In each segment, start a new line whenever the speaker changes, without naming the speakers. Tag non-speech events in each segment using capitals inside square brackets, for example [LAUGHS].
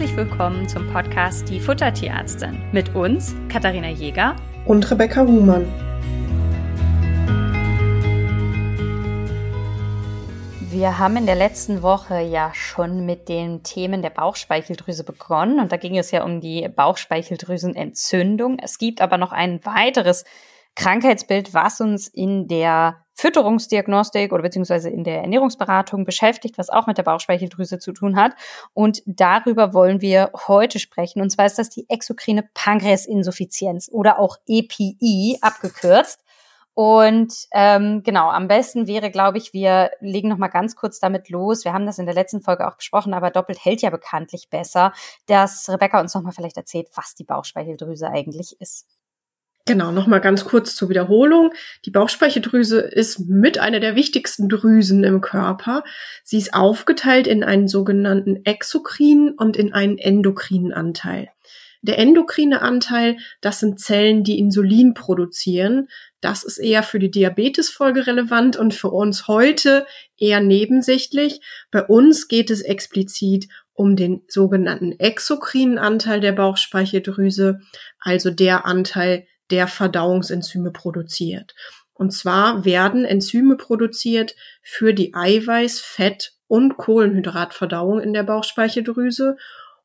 herzlich willkommen zum Podcast Die Futtertierärztin mit uns, Katharina Jäger
und Rebecca Huhmann.
Wir haben in der letzten Woche ja schon mit den Themen der Bauchspeicheldrüse begonnen und da ging es ja um die Bauchspeicheldrüsenentzündung. Es gibt aber noch ein weiteres Krankheitsbild, was uns in der Fütterungsdiagnostik oder beziehungsweise in der Ernährungsberatung beschäftigt, was auch mit der Bauchspeicheldrüse zu tun hat. Und darüber wollen wir heute sprechen. Und zwar ist das die exokrine Pankreasinsuffizienz oder auch EPI abgekürzt. Und ähm, genau, am besten wäre, glaube ich, wir legen noch mal ganz kurz damit los. Wir haben das in der letzten Folge auch besprochen, aber doppelt hält ja bekanntlich besser, dass Rebecca uns noch mal vielleicht erzählt, was die Bauchspeicheldrüse eigentlich ist.
Genau, nochmal ganz kurz zur Wiederholung. Die Bauchspeicheldrüse ist mit einer der wichtigsten Drüsen im Körper. Sie ist aufgeteilt in einen sogenannten exokrinen und in einen endokrinen Anteil. Der endokrine Anteil, das sind Zellen, die Insulin produzieren. Das ist eher für die Diabetesfolge relevant und für uns heute eher nebensächlich. Bei uns geht es explizit um den sogenannten exokrinen Anteil der Bauchspeicheldrüse, also der Anteil, der Verdauungsenzyme produziert. Und zwar werden Enzyme produziert für die Eiweiß-, Fett- und Kohlenhydratverdauung in der Bauchspeicheldrüse.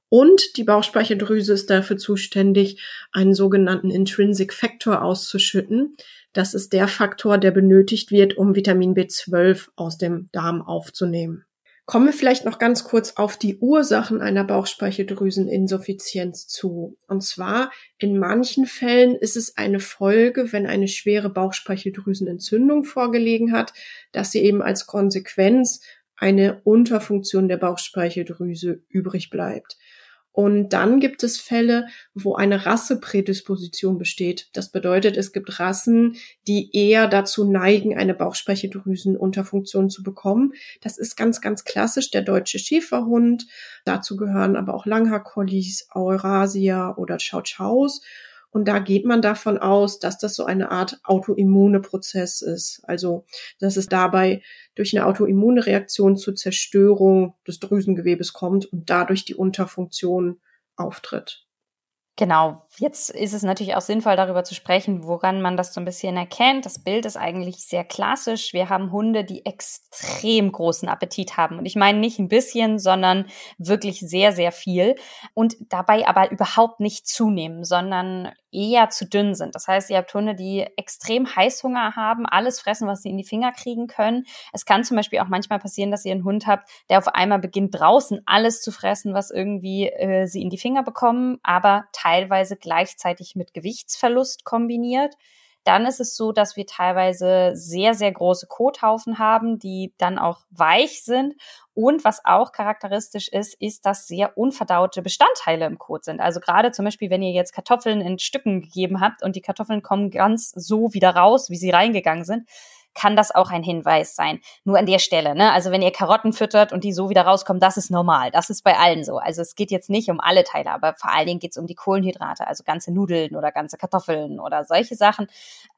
Und die Bauchspeicheldrüse ist dafür zuständig, einen sogenannten Intrinsic Factor auszuschütten. Das ist der Faktor, der benötigt wird, um Vitamin B12 aus dem Darm aufzunehmen. Kommen wir vielleicht noch ganz kurz auf die Ursachen einer Bauchspeicheldrüseninsuffizienz zu. Und zwar in manchen Fällen ist es eine Folge, wenn eine schwere Bauchspeicheldrüsenentzündung vorgelegen hat, dass sie eben als Konsequenz eine Unterfunktion der Bauchspeicheldrüse übrig bleibt. Und dann gibt es Fälle, wo eine Rasseprädisposition besteht. Das bedeutet, es gibt Rassen, die eher dazu neigen, eine Bauchspeicheldrüsenunterfunktion zu bekommen. Das ist ganz, ganz klassisch der deutsche Schäferhund. Dazu gehören aber auch Langhaar-Collies, Eurasia oder Chow-Chows. Und da geht man davon aus, dass das so eine Art autoimmune Prozess ist. Also, dass es dabei durch eine autoimmune Reaktion zur Zerstörung des Drüsengewebes kommt und dadurch die Unterfunktion auftritt.
Genau, jetzt ist es natürlich auch sinnvoll, darüber zu sprechen, woran man das so ein bisschen erkennt. Das Bild ist eigentlich sehr klassisch. Wir haben Hunde, die extrem großen Appetit haben. Und ich meine nicht ein bisschen, sondern wirklich sehr, sehr viel. Und dabei aber überhaupt nicht zunehmen, sondern eher zu dünn sind. Das heißt, ihr habt Hunde, die extrem Heißhunger haben, alles fressen, was sie in die Finger kriegen können. Es kann zum Beispiel auch manchmal passieren, dass ihr einen Hund habt, der auf einmal beginnt draußen alles zu fressen, was irgendwie äh, sie in die Finger bekommen, aber teilweise gleichzeitig mit Gewichtsverlust kombiniert. Dann ist es so, dass wir teilweise sehr, sehr große Kothaufen haben, die dann auch weich sind. Und was auch charakteristisch ist, ist, dass sehr unverdaute Bestandteile im Kot sind. Also gerade zum Beispiel, wenn ihr jetzt Kartoffeln in Stücken gegeben habt und die Kartoffeln kommen ganz so wieder raus, wie sie reingegangen sind, kann das auch ein Hinweis sein. Nur an der Stelle, ne? Also wenn ihr Karotten füttert und die so wieder rauskommen, das ist normal. Das ist bei allen so. Also es geht jetzt nicht um alle Teile, aber vor allen Dingen geht es um die Kohlenhydrate, also ganze Nudeln oder ganze Kartoffeln oder solche Sachen.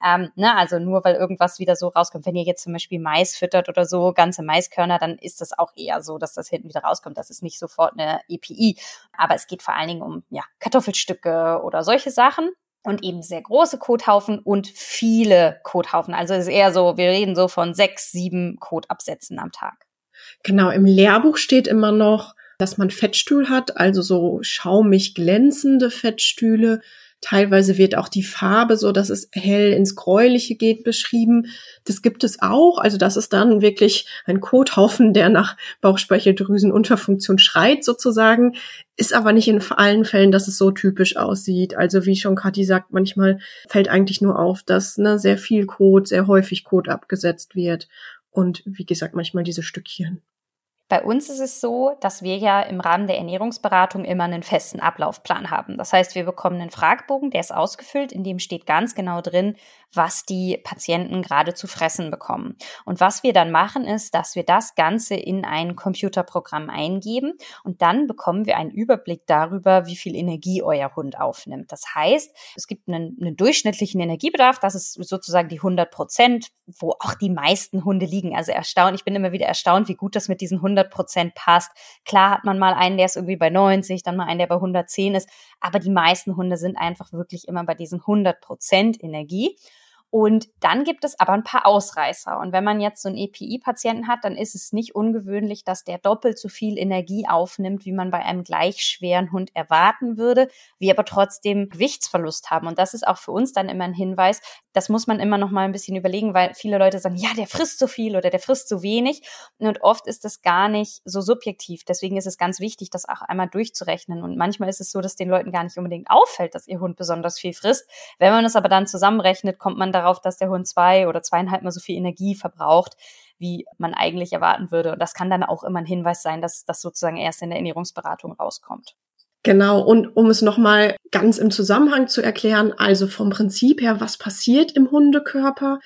Ähm, ne? Also nur weil irgendwas wieder so rauskommt. Wenn ihr jetzt zum Beispiel Mais füttert oder so, ganze Maiskörner, dann ist das auch eher so, dass das hinten wieder rauskommt. Das ist nicht sofort eine EPI. Aber es geht vor allen Dingen um ja, Kartoffelstücke oder solche Sachen und eben sehr große Kothaufen und viele Kothaufen. Also es ist eher so, wir reden so von sechs, sieben Kotabsätzen am Tag.
Genau, im Lehrbuch steht immer noch, dass man Fettstuhl hat, also so schaumig glänzende Fettstühle. Teilweise wird auch die Farbe so, dass es hell ins Gräuliche geht, beschrieben. Das gibt es auch. Also das ist dann wirklich ein Kothaufen, der nach Bauchspeicheldrüsenunterfunktion schreit sozusagen. Ist aber nicht in allen Fällen, dass es so typisch aussieht. Also wie schon Kathi sagt, manchmal fällt eigentlich nur auf, dass ne, sehr viel Kot, sehr häufig Kot abgesetzt wird. Und wie gesagt, manchmal diese Stückchen.
Bei uns ist es so, dass wir ja im Rahmen der Ernährungsberatung immer einen festen Ablaufplan haben. Das heißt, wir bekommen einen Fragebogen, der ist ausgefüllt, in dem steht ganz genau drin, was die Patienten gerade zu fressen bekommen. Und was wir dann machen, ist, dass wir das Ganze in ein Computerprogramm eingeben und dann bekommen wir einen Überblick darüber, wie viel Energie euer Hund aufnimmt. Das heißt, es gibt einen, einen durchschnittlichen Energiebedarf, das ist sozusagen die 100 Prozent, wo auch die meisten Hunde liegen. Also erstaunt, ich bin immer wieder erstaunt, wie gut das mit diesen 100 Prozent passt. Klar hat man mal einen, der ist irgendwie bei 90, dann mal einen, der bei 110 ist, aber die meisten Hunde sind einfach wirklich immer bei diesen 100 Prozent Energie. Und dann gibt es aber ein paar Ausreißer. Und wenn man jetzt so einen EPI-Patienten hat, dann ist es nicht ungewöhnlich, dass der doppelt so viel Energie aufnimmt, wie man bei einem gleich schweren Hund erwarten würde, wir aber trotzdem Gewichtsverlust haben. Und das ist auch für uns dann immer ein Hinweis. Das muss man immer noch mal ein bisschen überlegen, weil viele Leute sagen, ja, der frisst so viel oder der frisst so wenig. Und oft ist das gar nicht so subjektiv. Deswegen ist es ganz wichtig, das auch einmal durchzurechnen. Und manchmal ist es so, dass den Leuten gar nicht unbedingt auffällt, dass ihr Hund besonders viel frisst. Wenn man es aber dann zusammenrechnet, kommt man darauf, dass der Hund zwei oder zweieinhalb Mal so viel Energie verbraucht, wie man eigentlich erwarten würde. Und das kann dann auch immer ein Hinweis sein, dass das sozusagen erst in der Ernährungsberatung rauskommt.
Genau, und um es nochmal ganz im Zusammenhang zu erklären, also vom Prinzip her, was passiert im Hundekörper?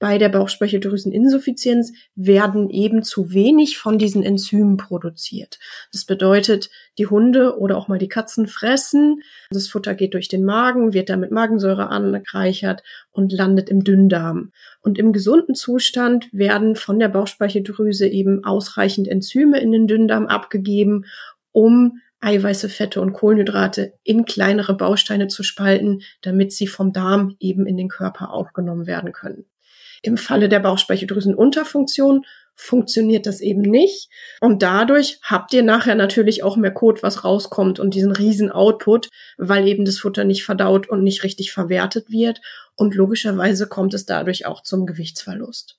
Bei der Bauchspeicheldrüseninsuffizienz werden eben zu wenig von diesen Enzymen produziert. Das bedeutet, die Hunde oder auch mal die Katzen fressen, das Futter geht durch den Magen, wird dann mit Magensäure angereichert und landet im Dünndarm. Und im gesunden Zustand werden von der Bauchspeicheldrüse eben ausreichend Enzyme in den Dünndarm abgegeben, um Eiweiße, Fette und Kohlenhydrate in kleinere Bausteine zu spalten, damit sie vom Darm eben in den Körper aufgenommen werden können. Im Falle der Bauchspeicheldrüsenunterfunktion funktioniert das eben nicht. Und dadurch habt ihr nachher natürlich auch mehr Kot, was rauskommt und diesen riesen Output, weil eben das Futter nicht verdaut und nicht richtig verwertet wird. Und logischerweise kommt es dadurch auch zum Gewichtsverlust.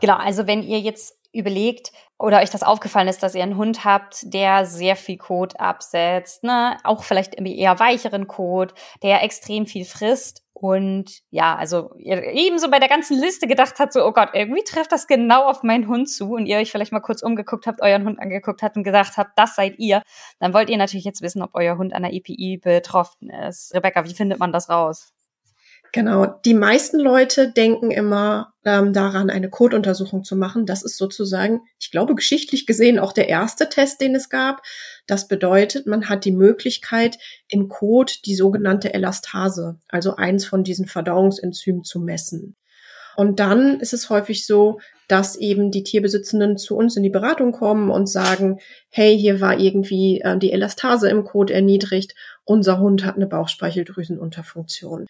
Genau, also wenn ihr jetzt überlegt oder euch das aufgefallen ist, dass ihr einen Hund habt, der sehr viel Kot absetzt, ne, auch vielleicht eher weicheren Kot, der extrem viel frisst und ja, also ihr ebenso bei der ganzen Liste gedacht hat, so, oh Gott, irgendwie trifft das genau auf meinen Hund zu und ihr euch vielleicht mal kurz umgeguckt habt, euren Hund angeguckt habt und gesagt habt, das seid ihr, dann wollt ihr natürlich jetzt wissen, ob euer Hund an der EPI betroffen ist. Rebecca, wie findet man das raus?
Genau, die meisten Leute denken immer ähm, daran, eine Kotuntersuchung zu machen. Das ist sozusagen, ich glaube, geschichtlich gesehen auch der erste Test, den es gab. Das bedeutet, man hat die Möglichkeit, im Kot die sogenannte Elastase, also eins von diesen Verdauungsenzymen zu messen. Und dann ist es häufig so, dass eben die Tierbesitzenden zu uns in die Beratung kommen und sagen, hey, hier war irgendwie äh, die Elastase im Kot erniedrigt, unser Hund hat eine Bauchspeicheldrüsenunterfunktion.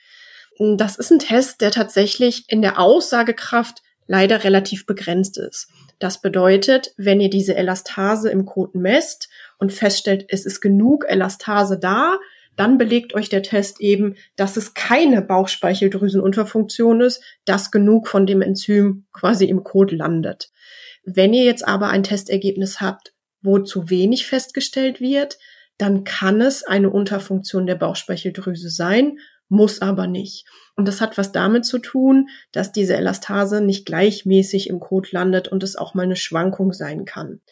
Das ist ein Test, der tatsächlich in der Aussagekraft leider relativ begrenzt ist. Das bedeutet, wenn ihr diese Elastase im Kot messt und feststellt, es ist genug Elastase da, dann belegt euch der Test eben, dass es keine Bauchspeicheldrüsenunterfunktion ist, dass genug von dem Enzym quasi im Kot landet. Wenn ihr jetzt aber ein Testergebnis habt, wo zu wenig festgestellt wird, dann kann es eine Unterfunktion der Bauchspeicheldrüse sein muss aber nicht. Und das hat was damit zu tun, dass diese Elastase nicht gleichmäßig im Kot landet und es auch mal eine Schwankung sein kann.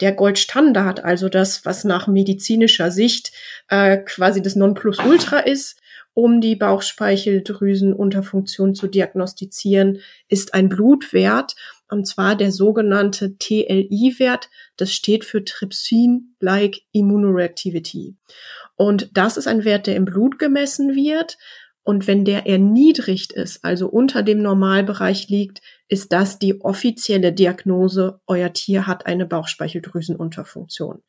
Der Goldstandard, also das, was nach medizinischer Sicht äh, quasi das Nonplusultra ist, um die Bauchspeicheldrüsenunterfunktion zu diagnostizieren, ist ein Blutwert, und zwar der sogenannte TLI-Wert. Das steht für Trypsin-like Immunoreactivity. Und das ist ein Wert, der im Blut gemessen wird. Und wenn der erniedrigt ist, also unter dem Normalbereich liegt, ist das die offizielle Diagnose, euer Tier hat eine Bauchspeicheldrüsenunterfunktion.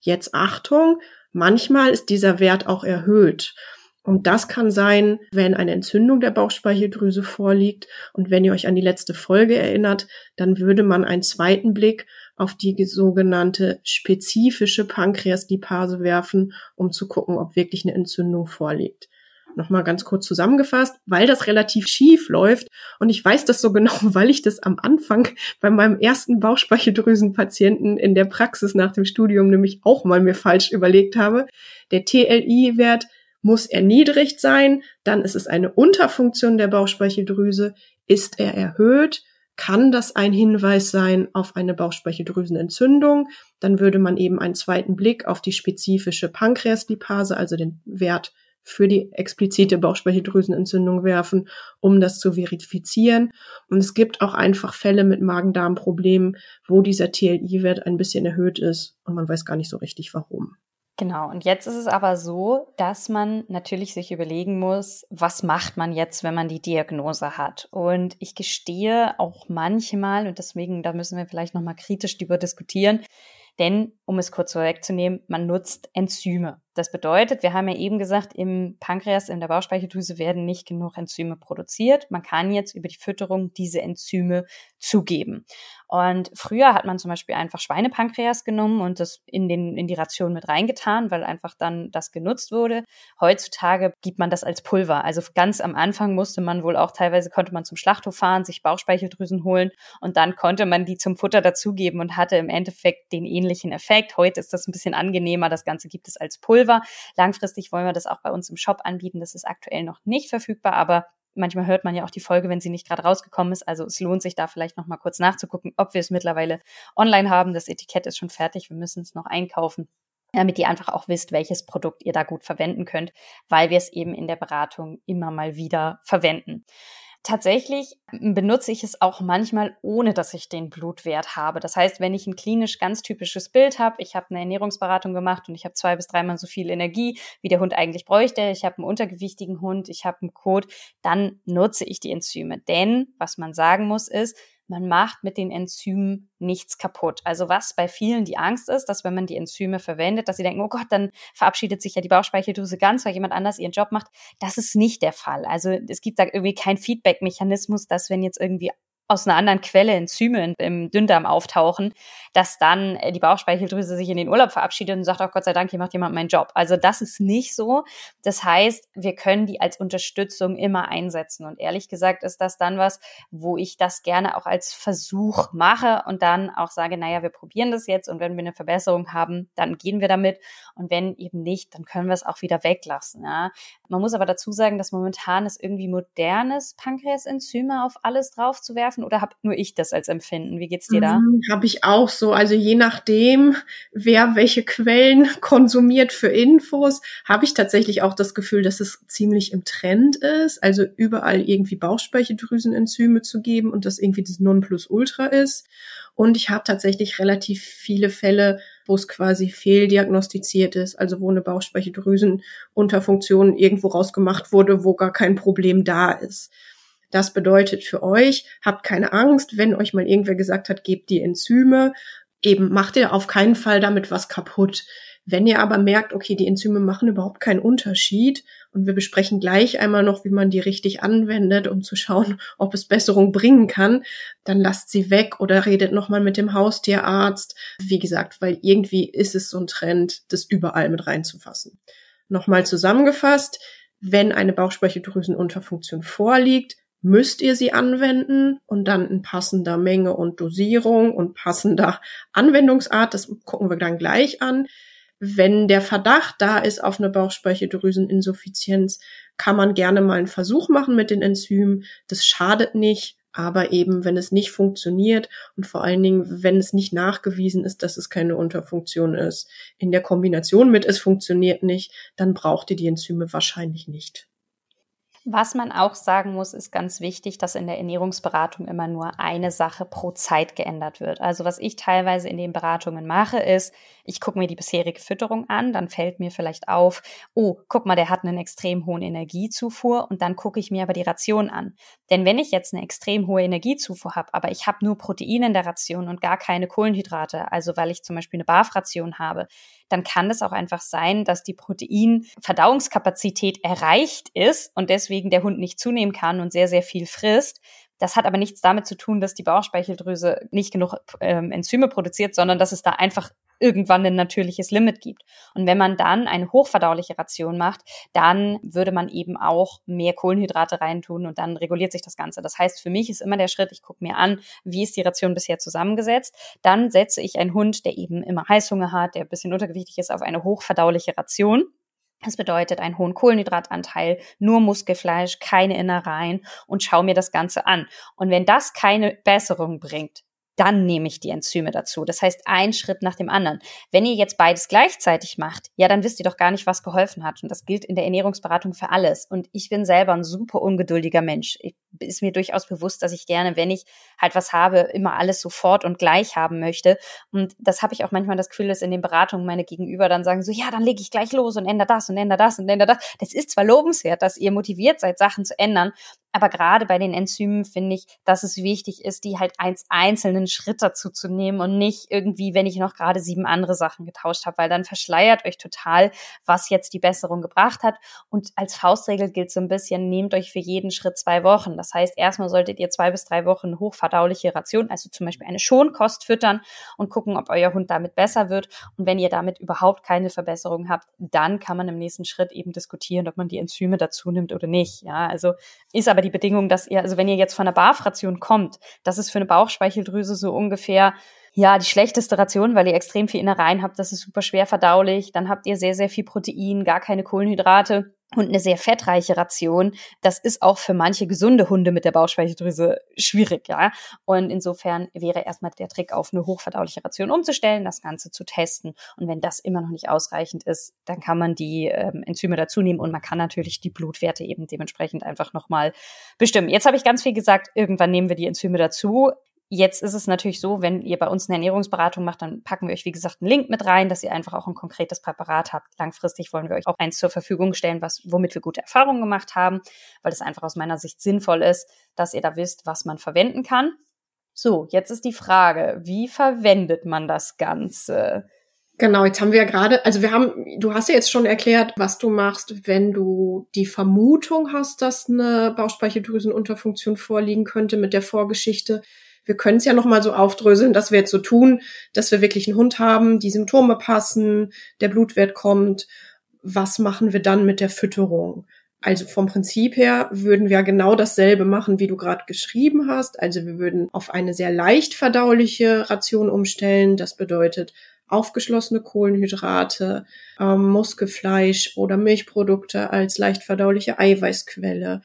Jetzt Achtung, manchmal ist dieser Wert auch erhöht. Und das kann sein, wenn eine Entzündung der Bauchspeicheldrüse vorliegt. Und wenn ihr euch an die letzte Folge erinnert, dann würde man einen zweiten Blick auf die sogenannte spezifische Pankreaslipase werfen, um zu gucken, ob wirklich eine Entzündung vorliegt. Nochmal ganz kurz zusammengefasst, weil das relativ schief läuft und ich weiß das so genau, [LAUGHS] weil ich das am Anfang bei meinem ersten Bauchspeicheldrüsenpatienten in der Praxis nach dem Studium nämlich auch mal mir falsch überlegt habe. Der TLI-Wert muss erniedrigt sein, dann ist es eine Unterfunktion der Bauchspeicheldrüse. Ist er erhöht, kann das ein Hinweis sein auf eine Bauchspeicheldrüsenentzündung. Dann würde man eben einen zweiten Blick auf die spezifische Pankreaslipase, also den Wert für die explizite Bauchspeicheldrüsenentzündung werfen, um das zu verifizieren. Und es gibt auch einfach Fälle mit Magen-Darm-Problemen, wo dieser TLI-Wert ein bisschen erhöht ist und man weiß gar nicht so richtig warum.
Genau, und jetzt ist es aber so, dass man natürlich sich überlegen muss, was macht man jetzt, wenn man die Diagnose hat? Und ich gestehe auch manchmal, und deswegen, da müssen wir vielleicht nochmal kritisch darüber diskutieren, denn, um es kurz vorwegzunehmen, man nutzt Enzyme. Das bedeutet, wir haben ja eben gesagt, im Pankreas, in der Bauchspeicheldrüse werden nicht genug Enzyme produziert. Man kann jetzt über die Fütterung diese Enzyme zugeben. Und früher hat man zum Beispiel einfach Schweinepankreas genommen und das in, den, in die Ration mit reingetan, weil einfach dann das genutzt wurde. Heutzutage gibt man das als Pulver. Also ganz am Anfang musste man wohl auch teilweise konnte man zum Schlachthof fahren, sich Bauchspeicheldrüsen holen und dann konnte man die zum Futter dazugeben und hatte im Endeffekt den ähnlichen Effekt. Heute ist das ein bisschen angenehmer. Das Ganze gibt es als Pulver. Langfristig wollen wir das auch bei uns im Shop anbieten. Das ist aktuell noch nicht verfügbar, aber manchmal hört man ja auch die Folge, wenn sie nicht gerade rausgekommen ist. Also es lohnt sich da vielleicht noch mal kurz nachzugucken, ob wir es mittlerweile online haben. Das Etikett ist schon fertig. Wir müssen es noch einkaufen damit ihr einfach auch wisst, welches Produkt ihr da gut verwenden könnt, weil wir es eben in der Beratung immer mal wieder verwenden. Tatsächlich benutze ich es auch manchmal, ohne dass ich den Blutwert habe. Das heißt, wenn ich ein klinisch ganz typisches Bild habe, ich habe eine Ernährungsberatung gemacht und ich habe zwei bis dreimal so viel Energie, wie der Hund eigentlich bräuchte, ich habe einen untergewichtigen Hund, ich habe einen Kot, dann nutze ich die Enzyme. Denn, was man sagen muss, ist, man macht mit den Enzymen nichts kaputt. Also was bei vielen die Angst ist, dass wenn man die Enzyme verwendet, dass sie denken, oh Gott, dann verabschiedet sich ja die Bauchspeicheldrüse ganz, weil jemand anders ihren Job macht. Das ist nicht der Fall. Also es gibt da irgendwie keinen Feedback-Mechanismus, dass wenn jetzt irgendwie aus einer anderen Quelle Enzyme im Dünndarm auftauchen, dass dann äh, die Bauchspeicheldrüse sich in den Urlaub verabschiedet und sagt, auch oh Gott sei Dank, hier macht jemand meinen Job. Also das ist nicht so. Das heißt, wir können die als Unterstützung immer einsetzen. Und ehrlich gesagt ist das dann was, wo ich das gerne auch als Versuch mache und dann auch sage, naja, wir probieren das jetzt und wenn wir eine Verbesserung haben, dann gehen wir damit. Und wenn eben nicht, dann können wir es auch wieder weglassen. Ja. Man muss aber dazu sagen, dass momentan es irgendwie modernes Pankreasenzyme auf alles draufzuwerfen treffen oder habe nur ich das als Empfinden? Wie geht's dir da?
Mhm, habe ich auch so. Also je nachdem, wer welche Quellen [LAUGHS] konsumiert für Infos, habe ich tatsächlich auch das Gefühl, dass es ziemlich im Trend ist. Also überall irgendwie Bauchspeicheldrüsenenzyme zu geben und das irgendwie das Nonplusultra ist. Und ich habe tatsächlich relativ viele Fälle, wo es quasi fehldiagnostiziert ist, also wo eine Bauchspeicheldrüsenunterfunktion irgendwo rausgemacht wurde, wo gar kein Problem da ist. Das bedeutet für euch, habt keine Angst, wenn euch mal irgendwer gesagt hat, gebt die Enzyme, eben macht ihr auf keinen Fall damit was kaputt. Wenn ihr aber merkt, okay, die Enzyme machen überhaupt keinen Unterschied und wir besprechen gleich einmal noch, wie man die richtig anwendet, um zu schauen, [LAUGHS] ob es Besserung bringen kann, dann lasst sie weg oder redet nochmal mit dem Haustierarzt. Wie gesagt, weil irgendwie ist es so ein Trend, das überall mit reinzufassen. Nochmal zusammengefasst, wenn eine Bauchspeicheldrüsenunterfunktion vorliegt, müsst ihr sie anwenden und dann in passender Menge und Dosierung und passender Anwendungsart. Das gucken wir dann gleich an. Wenn der Verdacht da ist auf eine Bauchspeicheldrüseninsuffizienz, kann man gerne mal einen Versuch machen mit den Enzymen. Das schadet nicht. Aber eben, wenn es nicht funktioniert und vor allen Dingen, wenn es nicht nachgewiesen ist, dass es keine Unterfunktion ist, in der Kombination mit es funktioniert nicht, dann braucht ihr die Enzyme wahrscheinlich nicht.
Was man auch sagen muss, ist ganz wichtig, dass in der Ernährungsberatung immer nur eine Sache pro Zeit geändert wird. Also was ich teilweise in den Beratungen mache, ist, ich gucke mir die bisherige Fütterung an, dann fällt mir vielleicht auf, oh, guck mal, der hat einen extrem hohen Energiezufuhr und dann gucke ich mir aber die Ration an. Denn wenn ich jetzt eine extrem hohe Energiezufuhr habe, aber ich habe nur Proteine in der Ration und gar keine Kohlenhydrate, also weil ich zum Beispiel eine BAF-Ration habe, dann kann es auch einfach sein, dass die Proteinverdauungskapazität erreicht ist und deswegen der Hund nicht zunehmen kann und sehr, sehr viel frisst. Das hat aber nichts damit zu tun, dass die Bauchspeicheldrüse nicht genug ähm, Enzyme produziert, sondern dass es da einfach irgendwann ein natürliches Limit gibt. Und wenn man dann eine hochverdauliche Ration macht, dann würde man eben auch mehr Kohlenhydrate reintun und dann reguliert sich das Ganze. Das heißt, für mich ist immer der Schritt, ich gucke mir an, wie ist die Ration bisher zusammengesetzt. Dann setze ich einen Hund, der eben immer Heißhunger hat, der ein bisschen untergewichtig ist, auf eine hochverdauliche Ration. Das bedeutet einen hohen Kohlenhydratanteil, nur Muskelfleisch, keine Innereien und schau mir das Ganze an. Und wenn das keine Besserung bringt, dann nehme ich die Enzyme dazu. Das heißt, ein Schritt nach dem anderen. Wenn ihr jetzt beides gleichzeitig macht, ja, dann wisst ihr doch gar nicht, was geholfen hat. Und das gilt in der Ernährungsberatung für alles. Und ich bin selber ein super ungeduldiger Mensch. Ich, ist mir durchaus bewusst, dass ich gerne, wenn ich halt was habe, immer alles sofort und gleich haben möchte. Und das habe ich auch manchmal das Gefühl, dass in den Beratungen meine Gegenüber dann sagen so, ja, dann lege ich gleich los und ändere das und ändere das und ändere das. Das ist zwar lobenswert, dass ihr motiviert seid, Sachen zu ändern, aber gerade bei den Enzymen finde ich, dass es wichtig ist, die halt eins einzelnen Schritt dazu zu nehmen und nicht irgendwie, wenn ich noch gerade sieben andere Sachen getauscht habe, weil dann verschleiert euch total, was jetzt die Besserung gebracht hat. Und als Faustregel gilt so ein bisschen, nehmt euch für jeden Schritt zwei Wochen. Das heißt, erstmal solltet ihr zwei bis drei Wochen hochverdauliche Ration, also zum Beispiel eine Schonkost füttern und gucken, ob euer Hund damit besser wird. Und wenn ihr damit überhaupt keine Verbesserung habt, dann kann man im nächsten Schritt eben diskutieren, ob man die Enzyme dazu nimmt oder nicht. Ja, also ist aber die Bedingung, dass ihr, also wenn ihr jetzt von einer BAF-Ration kommt, das ist für eine Bauchspeicheldrüse so ungefähr ja, die schlechteste Ration, weil ihr extrem viel Innereien habt, das ist super schwer verdaulich. Dann habt ihr sehr, sehr viel Protein, gar keine Kohlenhydrate und eine sehr fettreiche Ration. Das ist auch für manche gesunde Hunde mit der Bauchspeicheldrüse schwierig, ja. Und insofern wäre erstmal der Trick, auf eine hochverdauliche Ration umzustellen, das Ganze zu testen. Und wenn das immer noch nicht ausreichend ist, dann kann man die ähm, Enzyme dazu nehmen und man kann natürlich die Blutwerte eben dementsprechend einfach nochmal bestimmen. Jetzt habe ich ganz viel gesagt, irgendwann nehmen wir die Enzyme dazu. Jetzt ist es natürlich so, wenn ihr bei uns eine Ernährungsberatung macht, dann packen wir euch, wie gesagt, einen Link mit rein, dass ihr einfach auch ein konkretes Präparat habt. Langfristig wollen wir euch auch eins zur Verfügung stellen, was, womit wir gute Erfahrungen gemacht haben, weil es einfach aus meiner Sicht sinnvoll ist, dass ihr da wisst, was man verwenden kann. So, jetzt ist die Frage, wie verwendet man das Ganze?
Genau, jetzt haben wir ja gerade, also wir haben, du hast ja jetzt schon erklärt, was du machst, wenn du die Vermutung hast, dass eine Bauchspeicheldrüsenunterfunktion vorliegen könnte mit der Vorgeschichte wir können es ja noch mal so aufdröseln, dass wir jetzt so tun, dass wir wirklich einen Hund haben, die Symptome passen, der Blutwert kommt. Was machen wir dann mit der Fütterung? Also vom Prinzip her würden wir genau dasselbe machen, wie du gerade geschrieben hast. Also wir würden auf eine sehr leicht verdauliche Ration umstellen. Das bedeutet aufgeschlossene Kohlenhydrate, ähm, Muskelfleisch oder Milchprodukte als leicht verdauliche Eiweißquelle.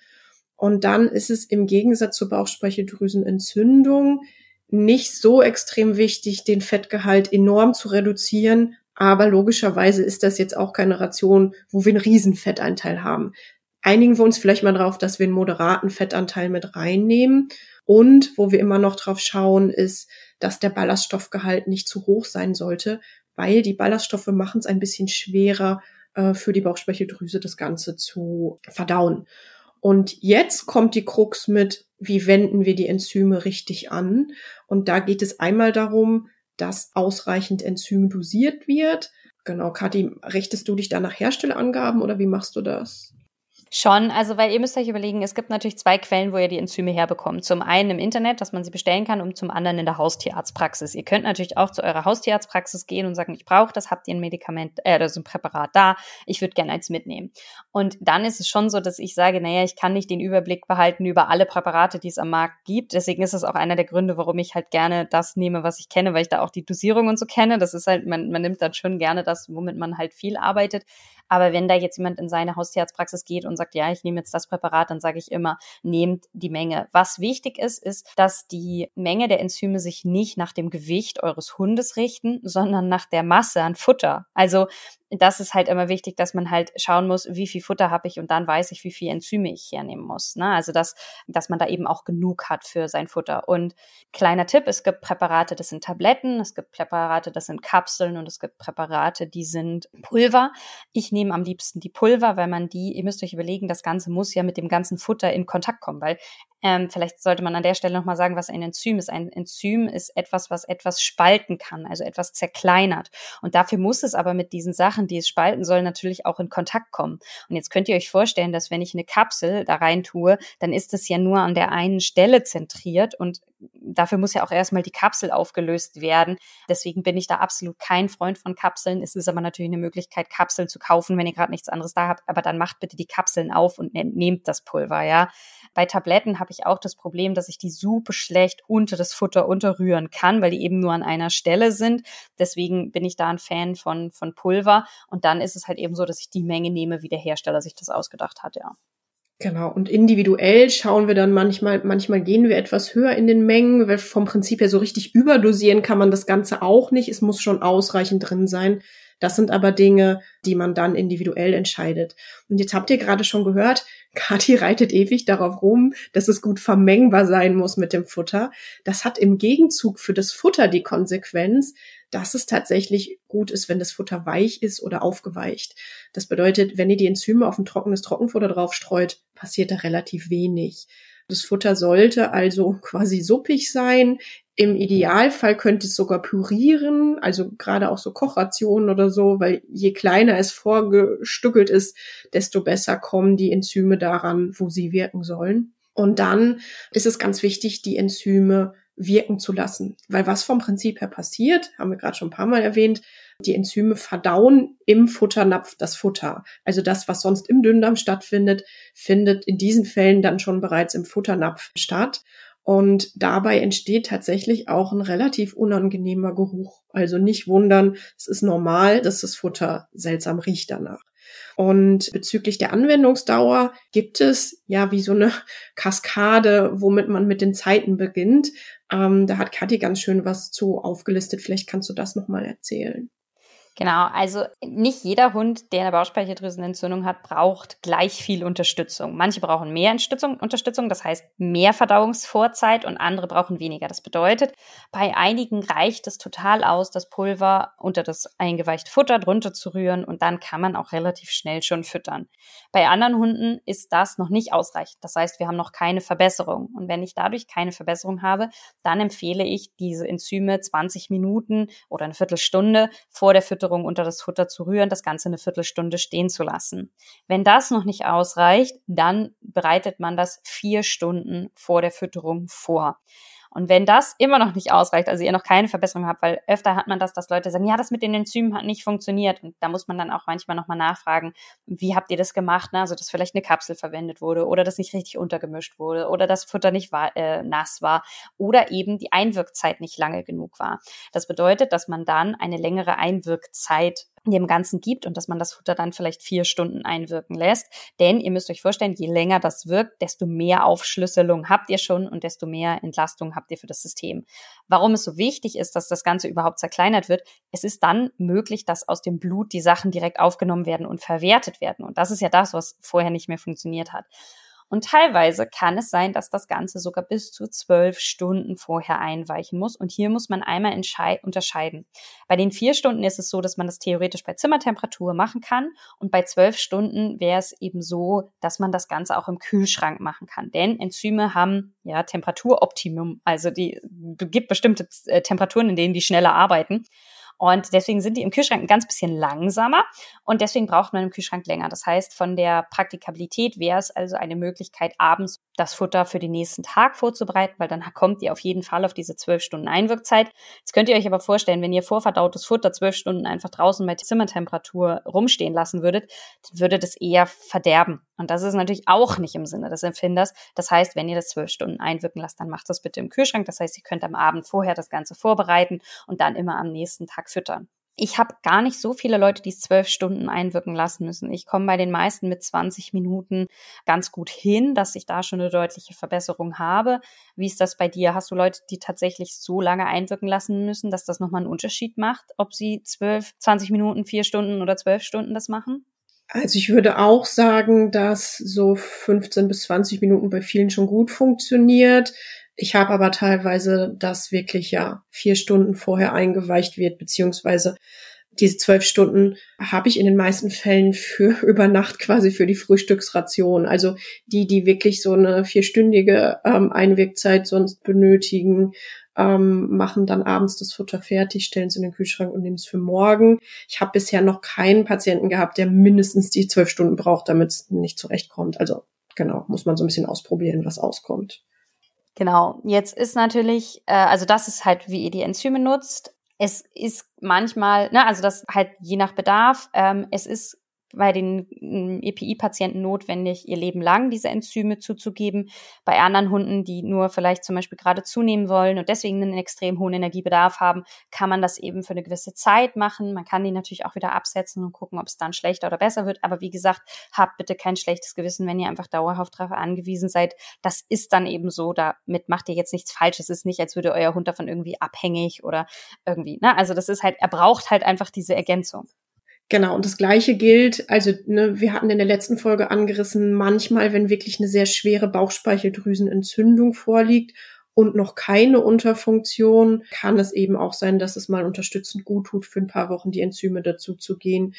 Und dann ist es im Gegensatz zur Bauchspeicheldrüsenentzündung nicht so extrem wichtig, den Fettgehalt enorm zu reduzieren. Aber logischerweise ist das jetzt auch keine Ration, wo wir einen riesen Fettanteil haben. Einigen wir uns vielleicht mal drauf, dass wir einen moderaten Fettanteil mit reinnehmen. Und wo wir immer noch drauf schauen, ist, dass der Ballaststoffgehalt nicht zu hoch sein sollte, weil die Ballaststoffe machen es ein bisschen schwerer äh, für die Bauchspeicheldrüse, das Ganze zu verdauen. Und jetzt kommt die Krux mit, wie wenden wir die Enzyme richtig an? Und da geht es einmal darum, dass ausreichend Enzym dosiert wird. Genau, Kathi, richtest du dich da nach Herstellerangaben oder wie machst du das?
Schon, also weil ihr müsst euch überlegen, es gibt natürlich zwei Quellen, wo ihr die Enzyme herbekommt. Zum einen im Internet, dass man sie bestellen kann und zum anderen in der Haustierarztpraxis. Ihr könnt natürlich auch zu eurer Haustierarztpraxis gehen und sagen, ich brauche das, habt ihr ein Medikament, äh, also ein Präparat da, ich würde gerne eins mitnehmen. Und dann ist es schon so, dass ich sage, naja, ich kann nicht den Überblick behalten über alle Präparate, die es am Markt gibt. Deswegen ist es auch einer der Gründe, warum ich halt gerne das nehme, was ich kenne, weil ich da auch die Dosierung und so kenne. Das ist halt, man, man nimmt dann schon gerne das, womit man halt viel arbeitet. Aber wenn da jetzt jemand in seine Haustierarztpraxis geht und sagt, ja, ich nehme jetzt das Präparat, dann sage ich immer, nehmt die Menge. Was wichtig ist, ist, dass die Menge der Enzyme sich nicht nach dem Gewicht eures Hundes richten, sondern nach der Masse an Futter. Also das ist halt immer wichtig, dass man halt schauen muss, wie viel Futter habe ich und dann weiß ich, wie viel Enzyme ich hernehmen muss. Ne? Also dass, dass man da eben auch genug hat für sein Futter. Und kleiner Tipp, es gibt Präparate, das sind Tabletten, es gibt Präparate, das sind Kapseln und es gibt Präparate, die sind Pulver. Ich nehme am liebsten die Pulver, weil man die, ihr müsst euch überlegen, das Ganze muss ja mit dem ganzen Futter in Kontakt kommen, weil ähm, vielleicht sollte man an der Stelle nochmal sagen, was ein Enzym ist. Ein Enzym ist etwas, was etwas spalten kann, also etwas zerkleinert. Und dafür muss es aber mit diesen Sachen, die es spalten soll, natürlich auch in Kontakt kommen. Und jetzt könnt ihr euch vorstellen, dass wenn ich eine Kapsel da rein tue, dann ist es ja nur an der einen Stelle zentriert und dafür muss ja auch erstmal die Kapsel aufgelöst werden. Deswegen bin ich da absolut kein Freund von Kapseln. Es ist aber natürlich eine Möglichkeit, Kapseln zu kaufen, wenn ihr gerade nichts anderes da habt. Aber dann macht bitte die Kapseln auf und nehmt das Pulver, ja. Bei Tabletten habe ich auch das Problem, dass ich die super schlecht unter das Futter unterrühren kann, weil die eben nur an einer Stelle sind. Deswegen bin ich da ein Fan von, von Pulver. Und dann ist es halt eben so, dass ich die Menge nehme, wie der Hersteller sich das ausgedacht hat, ja.
Genau, und individuell schauen wir dann manchmal, manchmal gehen wir etwas höher in den Mengen, weil vom Prinzip her so richtig überdosieren kann man das Ganze auch nicht. Es muss schon ausreichend drin sein. Das sind aber Dinge, die man dann individuell entscheidet. Und jetzt habt ihr gerade schon gehört, [LAUGHS] Kathi reitet ewig darauf rum, dass es gut vermengbar sein muss mit dem Futter. Das hat im Gegenzug für das Futter die Konsequenz, dass es tatsächlich gut ist, wenn das Futter weich ist oder aufgeweicht. Das bedeutet, wenn ihr die Enzyme auf ein trockenes Trockenfutter drauf streut, passiert da relativ wenig. Das Futter sollte also [LAUGHS] quasi suppig sein. Im Idealfall könnte es sogar pürieren, also gerade auch so Kochrationen oder so, weil je kleiner es vorgestückelt ist, desto besser kommen die Enzyme daran, wo sie wirken sollen. Und dann ist es ganz wichtig, die Enzyme wirken zu lassen. Weil was vom Prinzip her passiert, haben wir gerade schon ein paar Mal erwähnt, die Enzyme verdauen im Futternapf das Futter. Also das, was sonst im Dünndarm stattfindet, findet in diesen Fällen dann schon bereits im Futternapf statt. Und dabei entsteht tatsächlich auch ein relativ unangenehmer Geruch. Also nicht wundern, es ist normal, dass das Futter seltsam riecht danach. Und bezüglich der Anwendungsdauer gibt es ja wie so eine Kaskade, womit man mit den Zeiten beginnt. Ähm, da hat Kathi ganz schön was zu aufgelistet. Vielleicht kannst du das nochmal erzählen.
Genau, also nicht jeder Hund, der eine Bauchspeicheldrüsenentzündung hat, braucht gleich viel Unterstützung. Manche brauchen mehr Unterstützung, das heißt mehr Verdauungsvorzeit und andere brauchen weniger. Das bedeutet, bei einigen reicht es total aus, das Pulver unter das eingeweichte Futter drunter zu rühren und dann kann man auch relativ schnell schon füttern. Bei anderen Hunden ist das noch nicht ausreichend. Das heißt, wir haben noch keine Verbesserung. Und wenn ich dadurch keine Verbesserung habe, dann empfehle ich, diese Enzyme 20 Minuten oder eine Viertelstunde vor der Fütterung Fütterung unter das Futter zu rühren, das Ganze eine Viertelstunde stehen zu lassen. Wenn das noch nicht ausreicht, dann bereitet man das vier Stunden vor der Fütterung vor. Und wenn das immer noch nicht ausreicht, also ihr noch keine Verbesserung habt, weil öfter hat man das, dass Leute sagen, ja, das mit den Enzymen hat nicht funktioniert. Und da muss man dann auch manchmal nochmal nachfragen, wie habt ihr das gemacht? Ne? Also, dass vielleicht eine Kapsel verwendet wurde oder das nicht richtig untergemischt wurde oder das Futter nicht war, äh, nass war oder eben die Einwirkzeit nicht lange genug war. Das bedeutet, dass man dann eine längere Einwirkzeit dem Ganzen gibt und dass man das Futter dann vielleicht vier Stunden einwirken lässt. Denn ihr müsst euch vorstellen, je länger das wirkt, desto mehr Aufschlüsselung habt ihr schon und desto mehr Entlastung habt ihr für das System. Warum es so wichtig ist, dass das Ganze überhaupt zerkleinert wird, es ist dann möglich, dass aus dem Blut die Sachen direkt aufgenommen werden und verwertet werden. Und das ist ja das, was vorher nicht mehr funktioniert hat. Und teilweise kann es sein, dass das Ganze sogar bis zu zwölf Stunden vorher einweichen muss. Und hier muss man einmal unterscheiden. Bei den vier Stunden ist es so, dass man das theoretisch bei Zimmertemperatur machen kann. Und bei zwölf Stunden wäre es eben so, dass man das Ganze auch im Kühlschrank machen kann. Denn Enzyme haben ja Temperaturoptimum. Also die gibt bestimmte äh, Temperaturen, in denen die schneller arbeiten. Und deswegen sind die im Kühlschrank ein ganz bisschen langsamer und deswegen braucht man im Kühlschrank länger. Das heißt, von der Praktikabilität wäre es also eine Möglichkeit, abends das Futter für den nächsten Tag vorzubereiten, weil dann kommt ihr auf jeden Fall auf diese zwölf Stunden Einwirkzeit. Jetzt könnt ihr euch aber vorstellen, wenn ihr vorverdautes Futter zwölf Stunden einfach draußen bei Zimmertemperatur rumstehen lassen würdet, dann würde das eher verderben. Und das ist natürlich auch nicht im Sinne des Empfinders. Das heißt, wenn ihr das zwölf Stunden einwirken lasst, dann macht das bitte im Kühlschrank. Das heißt, ihr könnt am Abend vorher das Ganze vorbereiten und dann immer am nächsten Tag füttern. Ich habe gar nicht so viele Leute, die es zwölf Stunden einwirken lassen müssen. Ich komme bei den meisten mit 20 Minuten ganz gut hin, dass ich da schon eine deutliche Verbesserung habe. Wie ist das bei dir? Hast du Leute, die tatsächlich so lange einwirken lassen müssen, dass das nochmal einen Unterschied macht, ob sie zwölf, 20 Minuten, vier Stunden oder zwölf Stunden das machen?
Also ich würde auch sagen, dass so 15 bis 20 Minuten bei vielen schon gut funktioniert. Ich habe aber teilweise, dass wirklich ja vier Stunden vorher eingeweicht wird, beziehungsweise diese zwölf Stunden habe ich in den meisten Fällen für [LAUGHS] über Nacht quasi für die Frühstücksration. Also die, die wirklich so eine vierstündige ähm, Einwirkzeit sonst benötigen, ähm, machen dann abends das Futter fertig, stellen es in den Kühlschrank und nehmen es für morgen. Ich habe bisher noch keinen Patienten gehabt, der mindestens die zwölf Stunden braucht, damit es nicht zurechtkommt. Also genau, muss man so ein bisschen ausprobieren, was auskommt.
Genau, jetzt ist natürlich, äh, also das ist halt, wie ihr die Enzyme nutzt. Es ist manchmal, ne, also das halt je nach Bedarf, ähm, es ist bei den mm, EPI-Patienten notwendig, ihr Leben lang diese Enzyme zuzugeben. Bei anderen Hunden, die nur vielleicht zum Beispiel gerade zunehmen wollen und deswegen einen extrem hohen Energiebedarf haben, kann man das eben für eine gewisse Zeit machen. Man kann die natürlich auch wieder absetzen und gucken, ob es dann schlechter oder besser wird. Aber wie gesagt, habt bitte kein schlechtes Gewissen, wenn ihr einfach dauerhaft darauf angewiesen seid. Das ist dann eben so. Damit macht ihr jetzt nichts Falsches. Es ist nicht, als würde euer Hund davon irgendwie abhängig oder irgendwie. Ne? Also das ist halt, er braucht halt einfach diese Ergänzung.
Genau, und das gleiche gilt, also ne, wir hatten in der letzten Folge angerissen, manchmal, wenn wirklich eine sehr schwere Bauchspeicheldrüsenentzündung vorliegt und noch keine Unterfunktion, kann es eben auch sein, dass es mal unterstützend gut tut, für ein paar Wochen die Enzyme dazu zu gehen.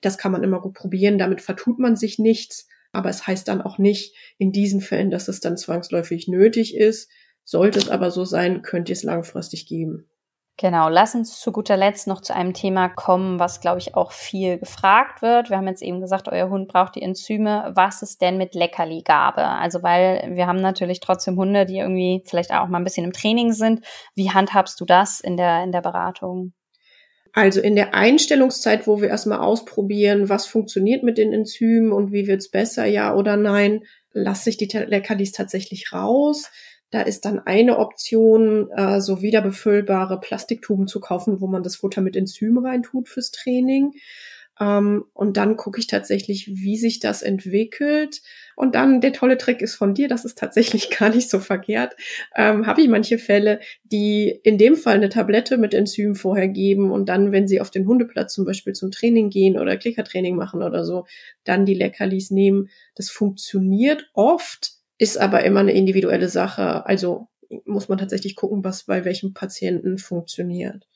Das kann man immer gut probieren, damit vertut man sich nichts, aber es heißt dann auch nicht in diesen Fällen, dass es dann zwangsläufig nötig ist. Sollte es aber so sein, könnt ihr es langfristig geben.
Genau, lass uns zu guter Letzt noch zu einem Thema kommen, was, glaube ich, auch viel gefragt wird. Wir haben jetzt eben gesagt, euer Hund braucht die Enzyme. Was ist denn mit Leckerligabe? Also, weil wir haben natürlich trotzdem Hunde, die irgendwie vielleicht auch mal ein bisschen im Training sind. Wie handhabst du das in der, in der Beratung?
Also in der Einstellungszeit, wo wir erstmal ausprobieren, was funktioniert mit den Enzymen und wie wird's besser, ja oder nein, lasse ich die Leckerlis tatsächlich raus. Da ist dann eine Option, äh, so wiederbefüllbare Plastiktuben zu kaufen, wo man das Futter mit Enzym reintut fürs Training. Ähm, und dann gucke ich tatsächlich, wie sich das entwickelt. Und dann der tolle Trick ist von dir, das ist tatsächlich [LAUGHS] gar nicht so verkehrt. Ähm, Habe ich manche Fälle, die in dem Fall eine Tablette mit Enzym vorher geben und dann, wenn sie auf den Hundeplatz zum Beispiel zum Training gehen oder Klickertraining machen oder so, dann die Leckerlis nehmen. Das funktioniert oft ist aber immer eine individuelle Sache. Also muss man tatsächlich gucken, was bei welchem Patienten funktioniert.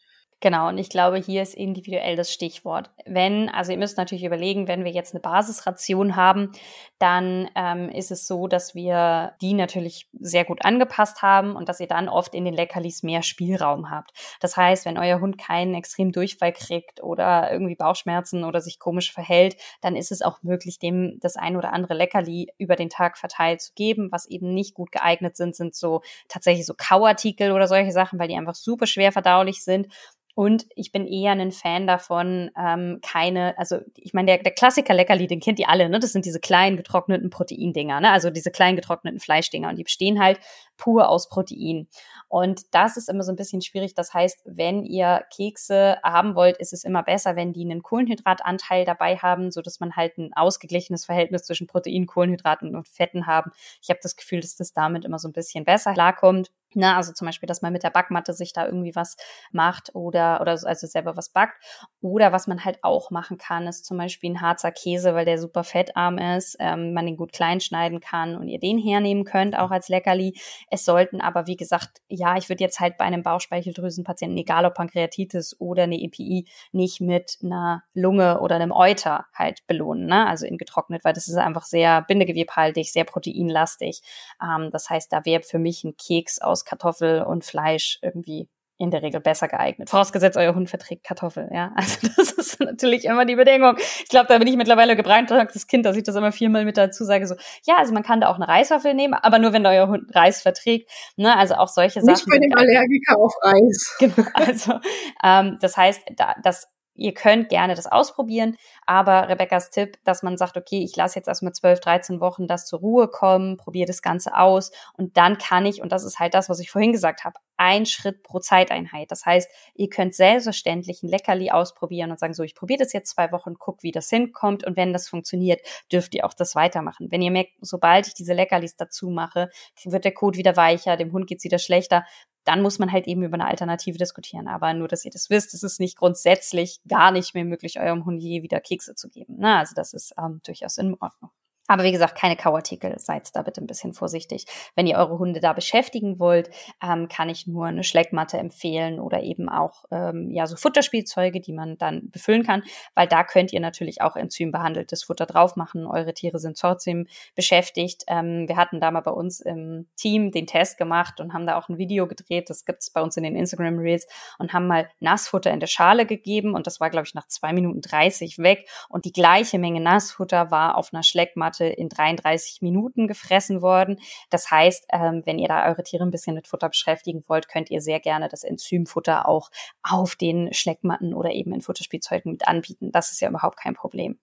Genau, und ich glaube, hier ist individuell das Stichwort. Wenn, also ihr müsst natürlich überlegen, wenn wir jetzt eine Basisration haben, dann ähm, ist es so, dass wir die natürlich sehr gut angepasst haben und dass ihr dann oft in den Leckerlis mehr Spielraum habt. Das heißt, wenn euer Hund keinen extremen Durchfall kriegt oder irgendwie Bauchschmerzen oder sich komisch verhält, dann ist es auch möglich, dem das ein oder andere Leckerli über den Tag verteilt zu geben. Was eben nicht gut geeignet sind, sind so tatsächlich so Kauartikel oder solche Sachen, weil die einfach super schwer verdaulich sind und ich bin eher ein Fan davon, ähm, keine, also ich meine, der, der Klassiker Leckerli, den kennt ihr alle, ne? Das sind diese kleinen getrockneten Proteindinger, ne? Also diese kleinen getrockneten Fleischdinger. Und die bestehen halt pur aus Protein. Und das ist immer so ein bisschen schwierig. Das heißt, wenn ihr Kekse haben wollt, ist es immer besser, wenn die einen Kohlenhydratanteil dabei haben, so dass man halt ein ausgeglichenes Verhältnis zwischen Protein, Kohlenhydraten und Fetten haben. Ich habe das Gefühl, dass das damit immer so ein bisschen besser klarkommt. Na, also zum Beispiel, dass man mit der Backmatte sich da irgendwie was macht oder, oder also selber was backt. Oder was man halt auch machen kann, ist zum Beispiel ein Harzer Käse, weil der super fettarm ist, ähm, man den gut klein schneiden kann und ihr den hernehmen könnt, auch als Leckerli. Es sollten aber, wie gesagt, ja, ich würde jetzt halt bei einem Bauchspeicheldrüsenpatienten, egal ob Pankreatitis oder eine EPI, nicht mit einer Lunge oder einem Euter halt belohnen, ne? also in getrocknet, weil das ist einfach sehr bindegewebhaltig, sehr proteinlastig. Ähm, das heißt, da wäre für mich ein Keks aus Kartoffel und Fleisch irgendwie in der Regel besser geeignet. Vorausgesetzt, euer Hund verträgt Kartoffel, ja. [LAUGHS] Also das ist natürlich immer die Bedingung. Ich glaube, da bin ich mittlerweile gebranntes Kind, dass ich das immer viermal mit dazu sage, so, ja, also man kann da auch eine Reiswaffel nehmen, aber nur, wenn euer Hund Reis verträgt. Ne? Also auch solche
Nicht
Sachen.
Nicht bei dem Allergiker auf Reis.
Genau, also ähm, das heißt, da, das Ihr könnt gerne das ausprobieren, aber Rebecca's Tipp, dass man sagt, okay, ich lasse jetzt erstmal 12, 13 Wochen das zur Ruhe kommen, probiere das Ganze aus und dann kann ich, und das ist halt das, was ich vorhin gesagt habe, ein Schritt pro Zeiteinheit. Das heißt, ihr könnt selbstverständlich ein Leckerli ausprobieren und sagen, so, ich probiere das jetzt zwei Wochen, guck, wie das hinkommt und wenn das funktioniert, dürft ihr auch das weitermachen. Wenn ihr merkt, sobald ich diese Leckerlis dazu mache, wird der Code wieder weicher, dem Hund geht's wieder schlechter, dann muss man halt eben über eine Alternative diskutieren. Aber nur, dass ihr das wisst, es ist nicht grundsätzlich gar nicht mehr möglich, eurem Hund je wieder Kekse zu geben. Na, also das ist ähm, durchaus in Ordnung. Aber wie gesagt, keine Kauartikel. Seid da bitte ein bisschen vorsichtig. Wenn ihr eure Hunde da beschäftigen wollt, ähm, kann ich nur eine Schleckmatte empfehlen oder eben auch ähm, ja so Futterspielzeuge, die man dann befüllen kann, weil da könnt ihr natürlich auch enzymbehandeltes Futter drauf machen. Eure Tiere sind trotzdem beschäftigt. Ähm, wir hatten da mal bei uns im Team den Test gemacht und haben da auch ein Video gedreht. Das gibt's bei uns in den Instagram Reels und haben mal Nassfutter in der Schale gegeben und das war glaube ich nach zwei Minuten dreißig weg und die gleiche Menge Nassfutter war auf einer Schleckmatte Monate in 33 Minuten gefressen worden. Das heißt, ähm, wenn ihr da eure Tiere ein bisschen mit Futter beschäftigen wollt, könnt ihr sehr gerne das Enzymfutter auch auf den Schleckmatten oder eben in Futterspielzeugen mit anbieten. Das ist ja überhaupt kein Problem.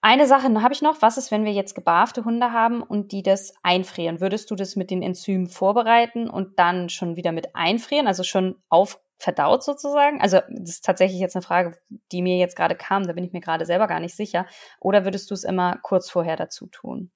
eine Sache habe ich noch. Was ist, wenn wir jetzt gebarfte Hunde haben und die das einfrieren? Würdest du das mit den Enzymen vorbereiten und dann schon wieder mit einfrieren? Also schon aufverdaut sozusagen? Also das ist tatsächlich jetzt eine Frage, die mir jetzt gerade kam. Da bin ich mir gerade selber gar nicht sicher. Oder würdest du es immer kurz vorher dazu tun?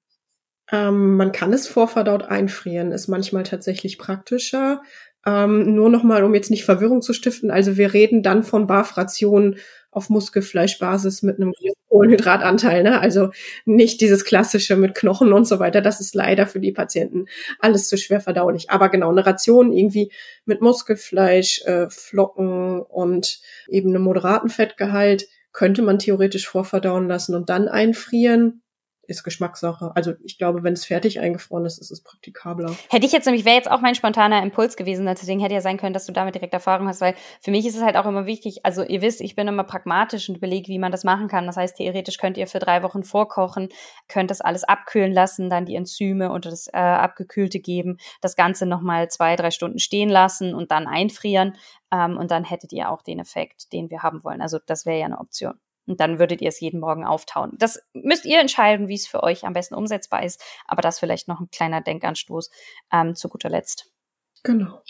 Ähm, man kann es vorverdaut einfrieren, ist manchmal tatsächlich praktischer. Ähm, nur nochmal, um jetzt nicht Verwirrung zu stiften. Also wir reden dann von Barfrationen auf Muskelfleischbasis mit einem Kohlenhydratanteil, ne? Also nicht dieses klassische mit Knochen und so weiter. Das ist leider für die Patienten alles zu schwer verdaulich. Aber genau, eine Ration irgendwie mit Muskelfleisch, äh, Flocken und eben einem moderaten Fettgehalt könnte man theoretisch vorverdauen lassen und dann einfrieren ist Geschmackssache. Also ich glaube, wenn es fertig eingefroren ist, ist es praktikabler.
Hätte ich jetzt nämlich, wäre jetzt auch mein spontaner Impuls gewesen, deswegen hätte ja sein können, dass du damit direkt Erfahrung hast, weil für mich ist es halt auch immer wichtig, also ihr wisst, ich bin immer pragmatisch und belege, wie man das machen kann. Das heißt, theoretisch könnt ihr für drei Wochen vorkochen, könnt das alles abkühlen lassen, dann die Enzyme und das äh, Abgekühlte geben, das Ganze nochmal zwei, drei Stunden stehen lassen und dann einfrieren. Ähm, und dann hättet ihr auch den Effekt, den wir haben wollen. Also das wäre ja eine Option. Und dann würdet ihr es jeden Morgen auftauen. Das müsst ihr entscheiden, wie es für euch am besten umsetzbar ist. Aber das vielleicht noch ein kleiner Denkanstoß ähm, zu guter Letzt.
Genau.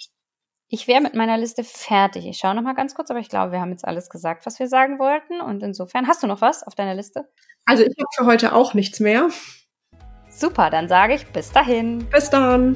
Ich wäre mit meiner Liste fertig. Ich schaue noch mal ganz kurz, aber ich glaube, wir haben jetzt alles gesagt, was wir sagen wollten. Und insofern, hast du noch was auf deiner Liste?
Also ich habe für heute auch nichts mehr.
Super, dann sage ich bis dahin.
Bis dann.